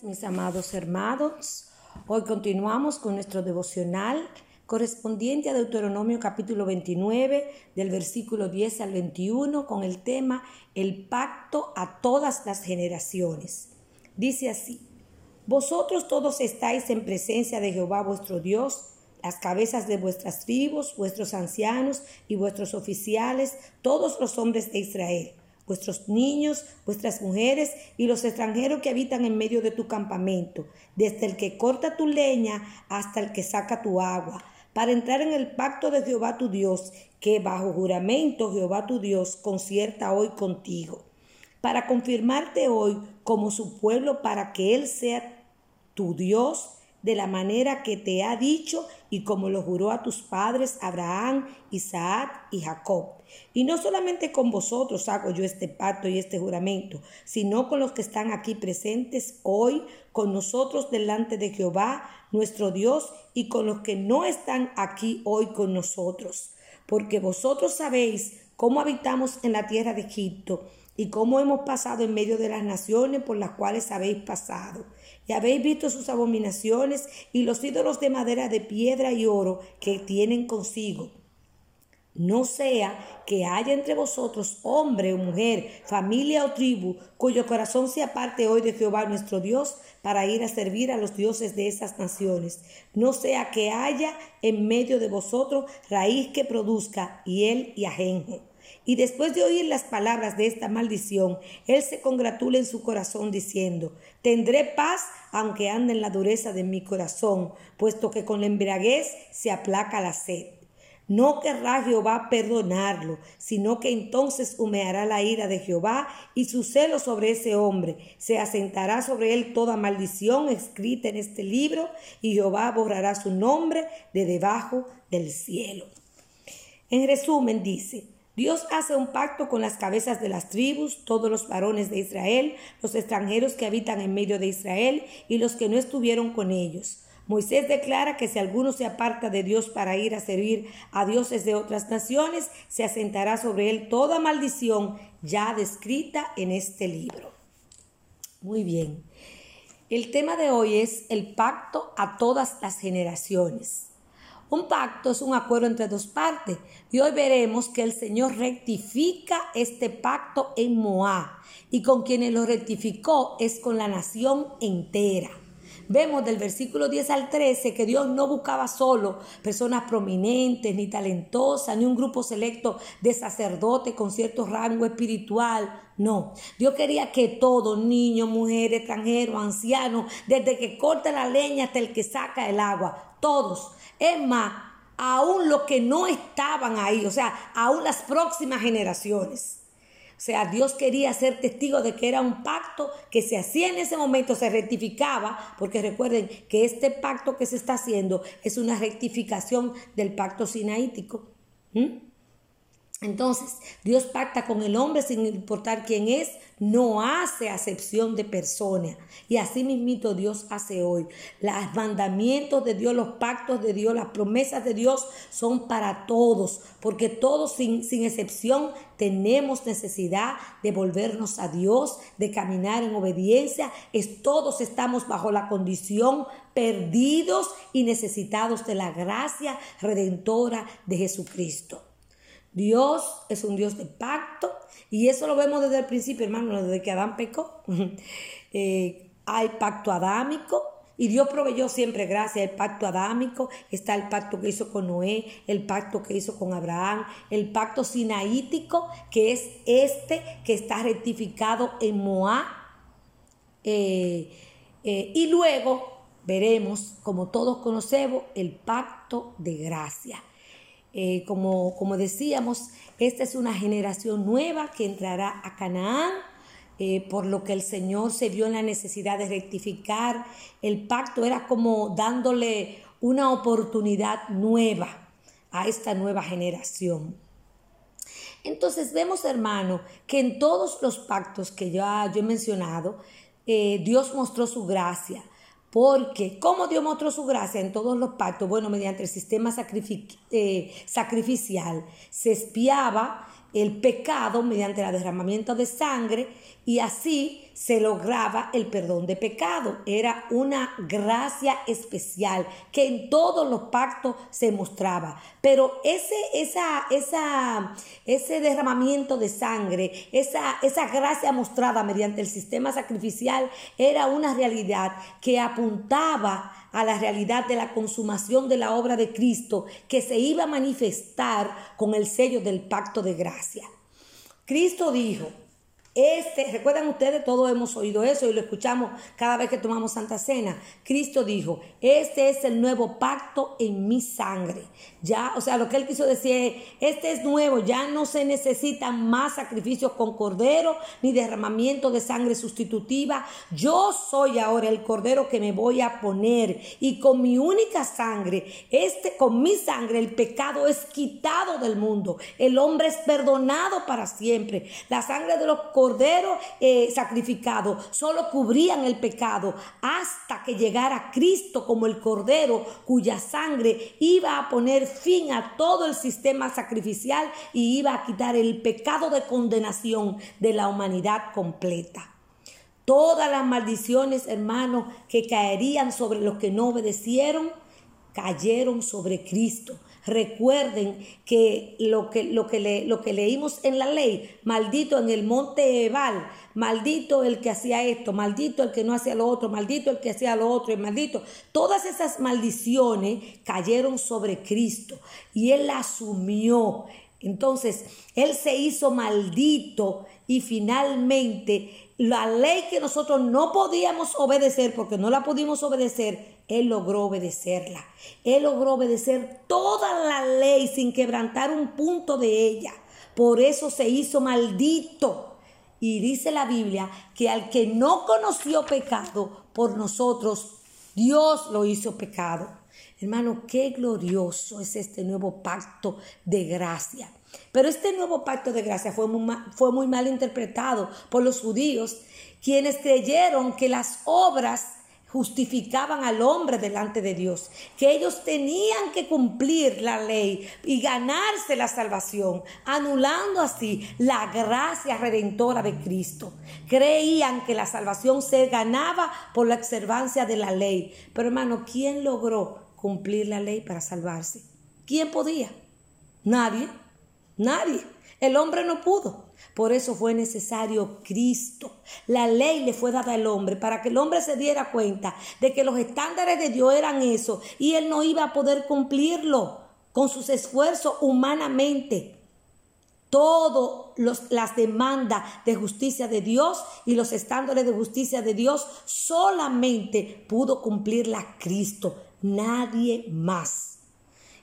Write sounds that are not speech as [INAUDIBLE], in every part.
Mis amados hermanos, hoy continuamos con nuestro devocional correspondiente a Deuteronomio capítulo 29 del versículo 10 al 21 con el tema El pacto a todas las generaciones. Dice así, Vosotros todos estáis en presencia de Jehová vuestro Dios, las cabezas de vuestras tribus, vuestros ancianos y vuestros oficiales, todos los hombres de Israel vuestros niños, vuestras mujeres y los extranjeros que habitan en medio de tu campamento, desde el que corta tu leña hasta el que saca tu agua, para entrar en el pacto de Jehová tu Dios, que bajo juramento Jehová tu Dios concierta hoy contigo, para confirmarte hoy como su pueblo, para que Él sea tu Dios de la manera que te ha dicho y como lo juró a tus padres Abraham, Isaac y Jacob. Y no solamente con vosotros hago yo este pacto y este juramento, sino con los que están aquí presentes hoy, con nosotros delante de Jehová, nuestro Dios, y con los que no están aquí hoy con nosotros. Porque vosotros sabéis cómo habitamos en la tierra de Egipto y cómo hemos pasado en medio de las naciones por las cuales habéis pasado. Y habéis visto sus abominaciones y los ídolos de madera, de piedra y oro que tienen consigo. No sea que haya entre vosotros hombre o mujer, familia o tribu, cuyo corazón se aparte hoy de Jehová nuestro Dios para ir a servir a los dioses de esas naciones. No sea que haya en medio de vosotros raíz que produzca hiel y ajenjo y después de oír las palabras de esta maldición, él se congratula en su corazón diciendo, tendré paz aunque ande en la dureza de mi corazón, puesto que con la embriaguez se aplaca la sed. No querrá Jehová perdonarlo, sino que entonces humeará la ira de Jehová y su celo sobre ese hombre. Se asentará sobre él toda maldición escrita en este libro, y Jehová borrará su nombre de debajo del cielo. En resumen dice, Dios hace un pacto con las cabezas de las tribus, todos los varones de Israel, los extranjeros que habitan en medio de Israel y los que no estuvieron con ellos. Moisés declara que si alguno se aparta de Dios para ir a servir a dioses de otras naciones, se asentará sobre él toda maldición ya descrita en este libro. Muy bien. El tema de hoy es el pacto a todas las generaciones. Un pacto es un acuerdo entre dos partes y hoy veremos que el Señor rectifica este pacto en Moab y con quienes lo rectificó es con la nación entera. Vemos del versículo 10 al 13 que Dios no buscaba solo personas prominentes, ni talentosas, ni un grupo selecto de sacerdotes con cierto rango espiritual. No, Dios quería que todo, niño, mujer, extranjero, anciano, desde que corta la leña hasta el que saca el agua, todos es más, aún los que no estaban ahí, o sea, aún las próximas generaciones. O sea, Dios quería ser testigo de que era un pacto que se hacía en ese momento, se rectificaba, porque recuerden que este pacto que se está haciendo es una rectificación del pacto sinaítico. Entonces, Dios pacta con el hombre sin importar quién es, no hace acepción de persona. Y así mismito Dios hace hoy. Los mandamientos de Dios, los pactos de Dios, las promesas de Dios son para todos, porque todos sin, sin excepción tenemos necesidad de volvernos a Dios, de caminar en obediencia. Es, todos estamos bajo la condición perdidos y necesitados de la gracia redentora de Jesucristo. Dios es un Dios de pacto y eso lo vemos desde el principio, hermano, desde que Adán pecó. [LAUGHS] Eh, hay pacto adámico y Dios proveyó siempre gracias. El pacto adámico, está el pacto que hizo con Noé, el pacto que hizo con Abraham, el pacto sinaítico, que es este que está rectificado en Moab. Eh, eh, y luego veremos, como todos conocemos, el pacto de gracia. Eh, como, como decíamos, esta es una generación nueva que entrará a Canaán, eh, por lo que el Señor se vio en la necesidad de rectificar. El pacto era como dándole una oportunidad nueva a esta nueva generación. Entonces vemos, hermano, que en todos los pactos que ya yo he mencionado, eh, Dios mostró su gracia. Porque, ¿cómo Dios mostró su gracia en todos los pactos? Bueno, mediante el sistema eh, sacrificial. Se espiaba el pecado mediante el derramamiento de sangre y así se lograba el perdón de pecado. Era una gracia especial que en todos los pactos se mostraba. Pero ese, esa, esa, ese derramamiento de sangre, esa, esa gracia mostrada mediante el sistema sacrificial era una realidad que apuntaba a la realidad de la consumación de la obra de Cristo que se iba a manifestar con el sello del pacto de gracia. Cristo dijo, este, recuerdan ustedes, todos hemos oído eso y lo escuchamos cada vez que tomamos Santa Cena. Cristo dijo, este es el nuevo pacto en mi sangre. Ya, o sea, lo que él quiso decir, este es nuevo, ya no se necesitan más sacrificios con cordero ni derramamiento de sangre sustitutiva. Yo soy ahora el cordero que me voy a poner y con mi única sangre, este con mi sangre el pecado es quitado del mundo. El hombre es perdonado para siempre. La sangre de los cordero eh, sacrificado solo cubrían el pecado hasta que llegara Cristo como el cordero cuya sangre iba a poner fin a todo el sistema sacrificial y iba a quitar el pecado de condenación de la humanidad completa. Todas las maldiciones, hermanos, que caerían sobre los que no obedecieron, cayeron sobre Cristo. Recuerden que lo que, lo que, le, lo que leímos en la ley, maldito en el monte Ebal, maldito el que hacía esto, maldito el que no hacía lo otro, maldito el que hacía lo otro, y maldito. Todas esas maldiciones cayeron sobre Cristo y Él asumió. Entonces, Él se hizo maldito y finalmente la ley que nosotros no podíamos obedecer porque no la pudimos obedecer, Él logró obedecerla. Él logró obedecer toda la ley sin quebrantar un punto de ella. Por eso se hizo maldito. Y dice la Biblia que al que no conoció pecado por nosotros, Dios lo hizo pecado. Hermano, qué glorioso es este nuevo pacto de gracia. Pero este nuevo pacto de gracia fue muy, mal, interpretado por los judíos, quienes creyeron que las obras justificaban al hombre delante de Dios, que ellos tenían que cumplir la ley y ganarse la salvación, anulando así la gracia redentora de Cristo. Creían que la salvación se ganaba por la observancia de la ley. Pero hermano, ¿quién logró cumplir la ley para salvarse? ¿Quién podía? Nadie. Nadie. El hombre no pudo. Por eso fue necesario Cristo. La ley le fue dada al hombre para que el hombre se diera cuenta de que los estándares de Dios eran eso y él no iba a poder cumplirlo con sus esfuerzos humanamente. Todas las demandas de justicia de Dios y los estándares de justicia de Dios solamente pudo cumplirla Cristo, nadie más.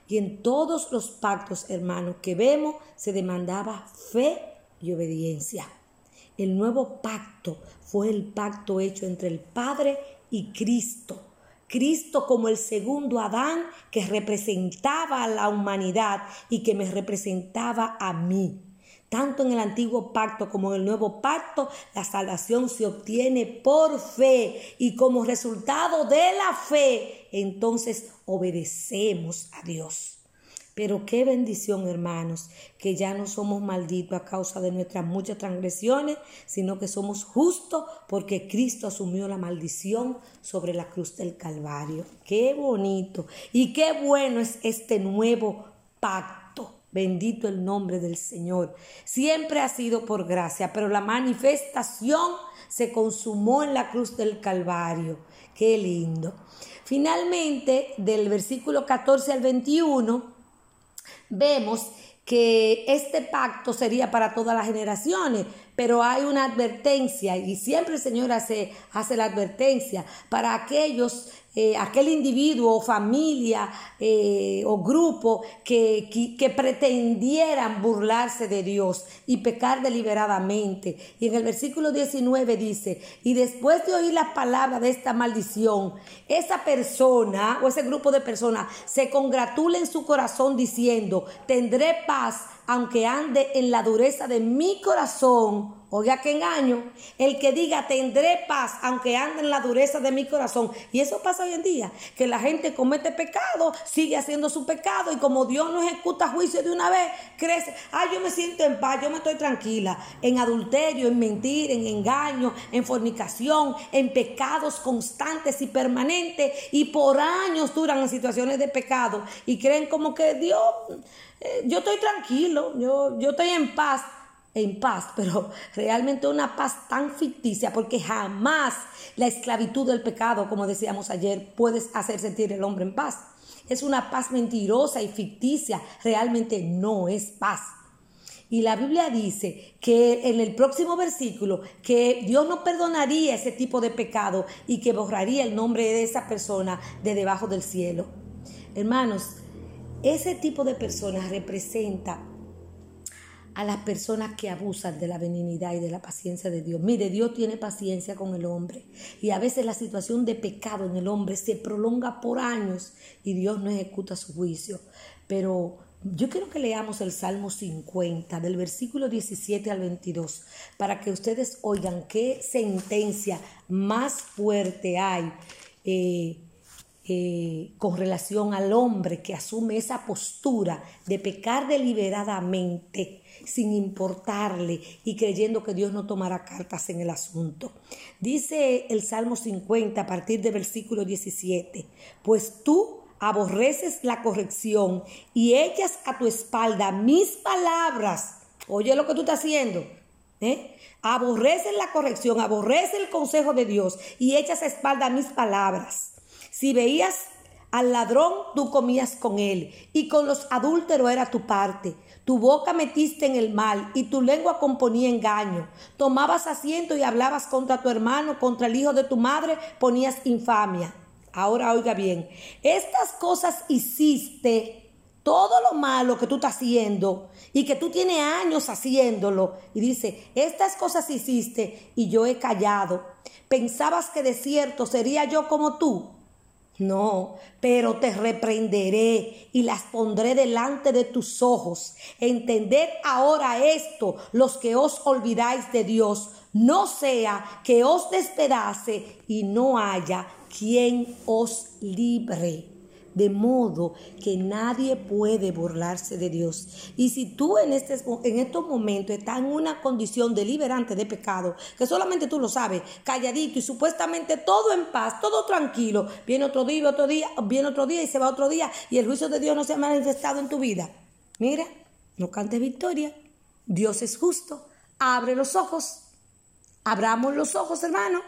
Y en todos los pactos, hermanos, que vemos, se demandaba fe y obediencia. El nuevo pacto fue el pacto hecho entre el Padre y Cristo. Cristo como el segundo Adán que representaba a la humanidad y que me representaba a mí. Tanto en el antiguo pacto como en el nuevo pacto, la salvación se obtiene por fe y como resultado de la fe, entonces obedecemos a Dios. Pero qué bendición, hermanos, que ya no somos malditos a causa de nuestras muchas transgresiones, sino que somos justos porque Cristo asumió la maldición sobre la cruz del Calvario. Qué bonito y qué bueno es este nuevo pacto Bendito el nombre del Señor. Siempre ha sido por gracia, pero la manifestación se consumó en la cruz del Calvario. Qué lindo. Finalmente, del versículo 14 al 21, vemos que este pacto sería para todas las generaciones, pero hay una advertencia y siempre el Señor hace, hace la advertencia para aquellos eh, aquel individuo o familia eh, o grupo que, que, pretendieran burlarse de Dios y pecar deliberadamente. Y en el versículo 19 dice, y después de oír la palabra de esta maldición, esa persona o ese grupo de personas se congratula en su corazón diciendo, tendré paz aunque ande en la dureza de mi corazón Oiga, qué engaño. El que diga tendré paz aunque ande en la dureza de mi corazón. Y eso pasa hoy en día, que la gente comete pecado, sigue haciendo su pecado y como Dios no ejecuta juicio de una vez, crece. Ah, yo me siento en paz, yo me estoy tranquila. En adulterio, en mentir, en engaño, en fornicación, en pecados constantes y permanentes. Y por años duran en situaciones de pecado y creen como que Dios, eh, yo estoy tranquilo, yo, yo estoy en paz en paz, pero [LAUGHS] realmente una paz tan ficticia, porque jamás la esclavitud del pecado, como decíamos ayer, puede hacer sentir el hombre en paz. Es una paz mentirosa y ficticia, realmente no es paz. Y la Biblia dice que en el próximo versículo que Dios no perdonaría ese tipo de pecado y que borraría el nombre de esa persona de debajo del cielo. Hermanos, ese tipo de personas representa a las personas que abusan de la benignidad y de la paciencia de Dios. Mire, Dios tiene paciencia con el hombre y a veces la situación de pecado en el hombre se prolonga por años y Dios no ejecuta su juicio. Pero yo quiero que leamos el Salmo 50 del versículo 17 al 22 para que ustedes oigan qué sentencia más fuerte hay. Eh, eh, con relación al hombre que asume esa postura de pecar deliberadamente sin importarle y creyendo que Dios no tomará cartas en el asunto. Dice el Salmo 50 a partir del versículo 17, pues tú aborreces la corrección y echas a tu espalda mis palabras. Oye lo que tú estás haciendo. ¿eh? Aborreces la corrección, aborreces el consejo de Dios y echas a espalda mis palabras. Si veías al ladrón, tú comías con él, y con los adúlteros era tu parte. Tu boca metiste en el mal y tu lengua componía engaño. Tomabas asiento y hablabas contra tu hermano, contra el hijo de tu madre, ponías infamia. Ahora oiga bien, estas cosas hiciste, todo lo malo que tú estás haciendo y que tú tienes años haciéndolo. Y dice, estas cosas hiciste y yo he callado. Pensabas que de cierto sería yo como tú no, pero te reprenderé y las pondré delante de tus ojos. Entended ahora esto, los que os olvidáis de Dios, no sea que os despedace y no haya quien os libre de modo que nadie puede burlarse de Dios. Y si tú en, este, en estos momentos estás en una condición deliberante de pecado, que solamente tú lo sabes, calladito y supuestamente todo en paz, todo tranquilo, viene otro día, otro día, viene otro día y se va otro día y el juicio de Dios no se ha manifestado en tu vida. Mira, no cantes victoria. Dios es justo. Abre los ojos. Abramos los ojos, hermano.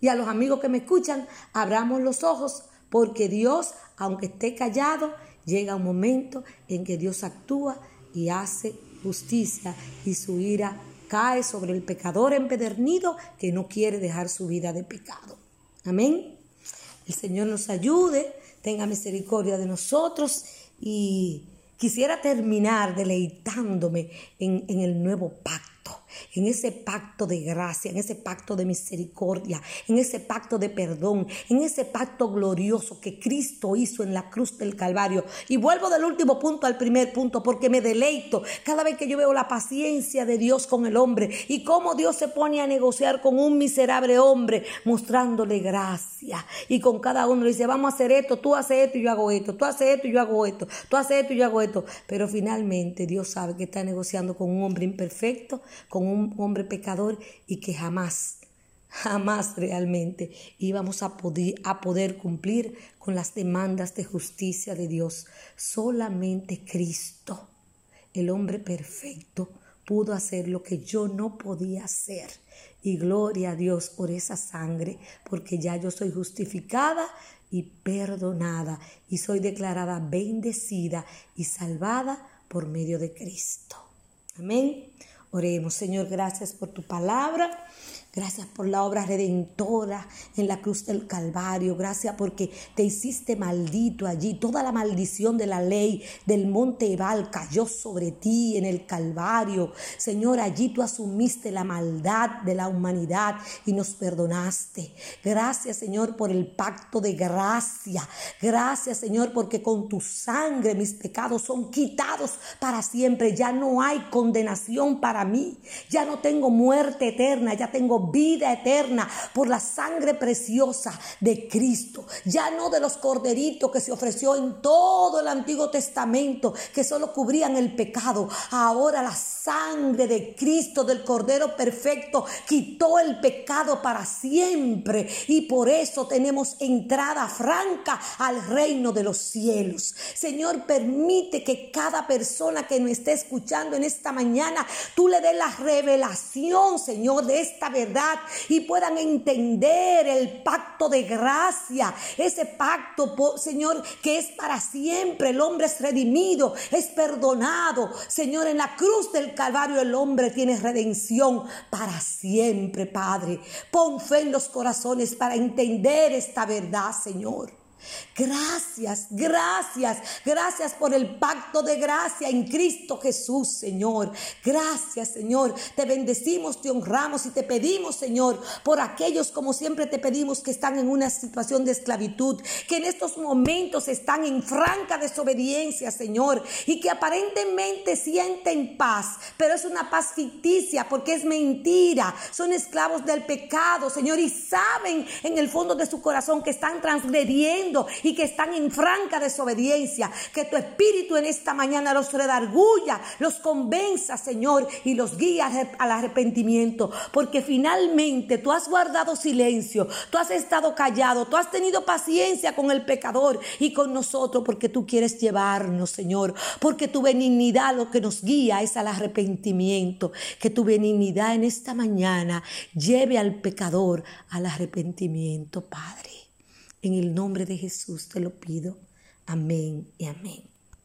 Y a los amigos que me escuchan, abramos los ojos porque Dios, aunque esté callado, llega un momento en que Dios actúa y hace justicia y su ira cae sobre el pecador empedernido que no quiere dejar su vida de pecado. Amén. El Señor nos ayude, tenga misericordia de nosotros y quisiera terminar deleitándome en, en el nuevo pacto en ese pacto de gracia, en ese pacto de misericordia, en ese pacto de perdón, en ese pacto glorioso que Cristo hizo en la cruz del Calvario. Y vuelvo del último punto al primer punto porque me deleito cada vez que yo veo la paciencia de Dios con el hombre y cómo Dios se pone a negociar con un miserable hombre mostrándole gracia. Y con cada uno le dice, vamos a hacer esto, tú haces esto y yo hago esto, tú haces esto y yo hago esto, tú haces esto y yo hago esto. Pero finalmente Dios sabe que está negociando con un hombre imperfecto, con un hombre pecador y que jamás, jamás realmente íbamos a poder, a poder cumplir con las demandas de justicia de Dios. Solamente Cristo, el hombre perfecto, pudo hacer lo que yo no podía hacer. Y gloria a Dios por esa sangre, porque ya yo soy justificada y perdonada y soy declarada bendecida y salvada por medio de Cristo. Amén. Oremos, Señor, gracias por tu palabra. Gracias por la obra redentora en la cruz del Calvario. Gracias porque te hiciste maldito allí. Toda la maldición de la ley del monte Ebal cayó sobre ti en el Calvario. Señor, allí tú asumiste la maldad de la humanidad y nos perdonaste. Gracias, Señor, por el pacto de gracia. Gracias, Señor, porque con tu sangre mis pecados son quitados para siempre. Ya no hay condenación para mí. Ya no tengo muerte eterna. Ya tengo vida eterna por la sangre preciosa de Cristo. Ya no de los corderitos que se ofreció en todo el Antiguo Testamento, que solo cubrían el pecado. Ahora la sangre de Cristo, del Cordero perfecto, quitó el pecado para siempre. Y por eso tenemos entrada franca al reino de los cielos. Señor, permite que cada persona que nos esté escuchando en esta mañana, tú le des la revelación, Señor, de esta y puedan entender el pacto de gracia, ese pacto, Señor, que es para siempre. El hombre es redimido, es perdonado. Señor, en la cruz del Calvario el hombre tiene redención para siempre, Padre. Pon fe en los corazones para entender esta verdad, Señor. Gracias, gracias, gracias por el pacto de gracia en Cristo Jesús, Señor. Gracias, Señor. Te bendecimos, te honramos y te pedimos, Señor, por aquellos como siempre te pedimos que están en una situación de esclavitud, que en estos momentos están en franca desobediencia, Señor, y que aparentemente sienten paz, pero es una paz ficticia porque es mentira. Son esclavos del pecado, Señor, y saben en el fondo de su corazón que están transgrediendo y que están en franca desobediencia. Que tu espíritu en esta mañana los redarguya, los convenza, Señor, y los guía al arrepentimiento. Porque finalmente tú has guardado silencio, tú has estado callado, tú has tenido paciencia con el pecador y con nosotros porque tú quieres llevarnos, Señor. Porque tu benignidad lo que nos guía es al arrepentimiento. Que tu benignidad en esta mañana lleve al pecador al arrepentimiento, Padre. En el nombre de Jesús te lo pido. Amén y amén.